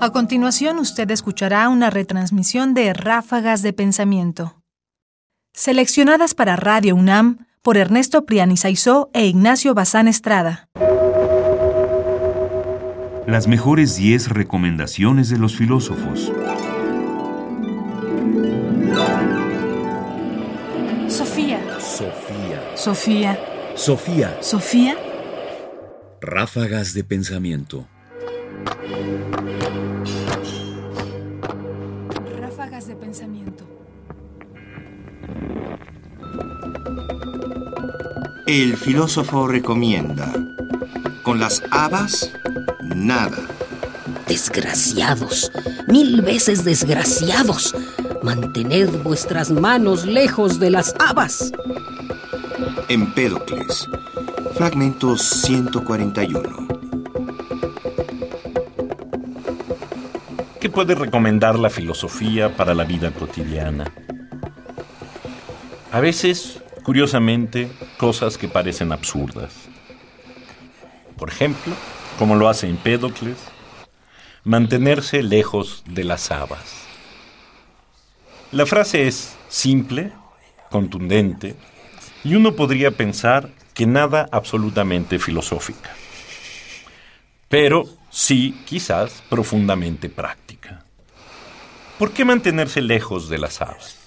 A continuación usted escuchará una retransmisión de Ráfagas de Pensamiento, seleccionadas para Radio UNAM por Ernesto Priani Saizó e Ignacio Bazán Estrada. Las mejores 10 recomendaciones de los filósofos. Sofía. Sofía. Sofía. Sofía. Sofía. Ráfagas de pensamiento. Ráfagas de pensamiento. El filósofo recomienda, con las habas, nada. Desgraciados, mil veces desgraciados, mantened vuestras manos lejos de las habas. Empédocles, fragmento 141. Puede recomendar la filosofía para la vida cotidiana? A veces, curiosamente, cosas que parecen absurdas. Por ejemplo, como lo hace Empédocles, mantenerse lejos de las habas. La frase es simple, contundente, y uno podría pensar que nada absolutamente filosófica, pero sí quizás profundamente práctica. ¿Por qué mantenerse lejos de las habas?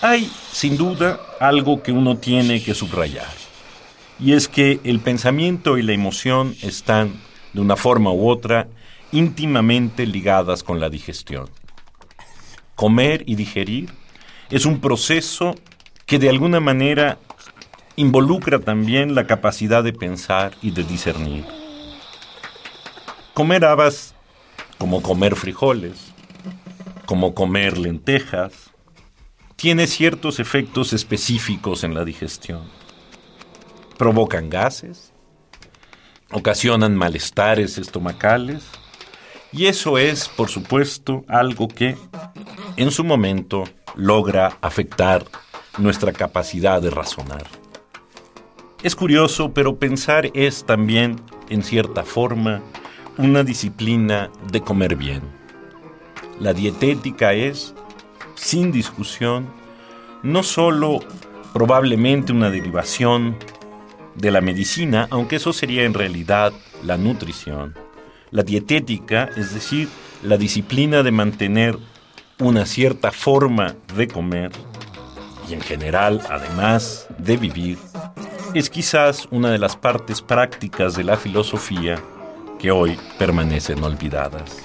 Hay, sin duda, algo que uno tiene que subrayar, y es que el pensamiento y la emoción están, de una forma u otra, íntimamente ligadas con la digestión. Comer y digerir es un proceso que de alguna manera involucra también la capacidad de pensar y de discernir. Comer habas como comer frijoles, como comer lentejas, tiene ciertos efectos específicos en la digestión. Provocan gases, ocasionan malestares estomacales, y eso es, por supuesto, algo que en su momento logra afectar nuestra capacidad de razonar. Es curioso, pero pensar es también, en cierta forma, una disciplina de comer bien. La dietética es, sin discusión, no sólo probablemente una derivación de la medicina, aunque eso sería en realidad la nutrición. La dietética, es decir, la disciplina de mantener una cierta forma de comer y en general, además de vivir, es quizás una de las partes prácticas de la filosofía que hoy permanecen olvidadas.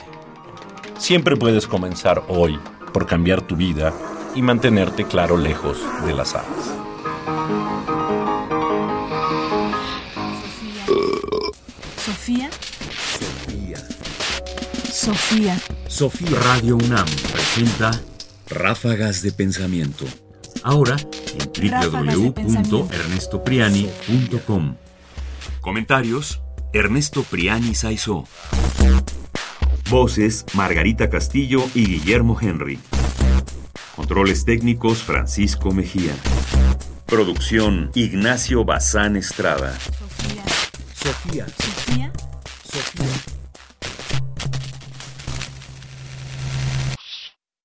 Siempre puedes comenzar hoy por cambiar tu vida y mantenerte claro lejos de las aves. Sofía. Sofía. Sofía. Sofía. Radio UNAM presenta Ráfagas de pensamiento. Ahora en www.ernestopriani.com. Comentarios: Ernesto Priani Saizó. Voces: Margarita Castillo y Guillermo Henry. Controles técnicos: Francisco Mejía. Producción: Ignacio Bazán Estrada. Sofía. Sofía.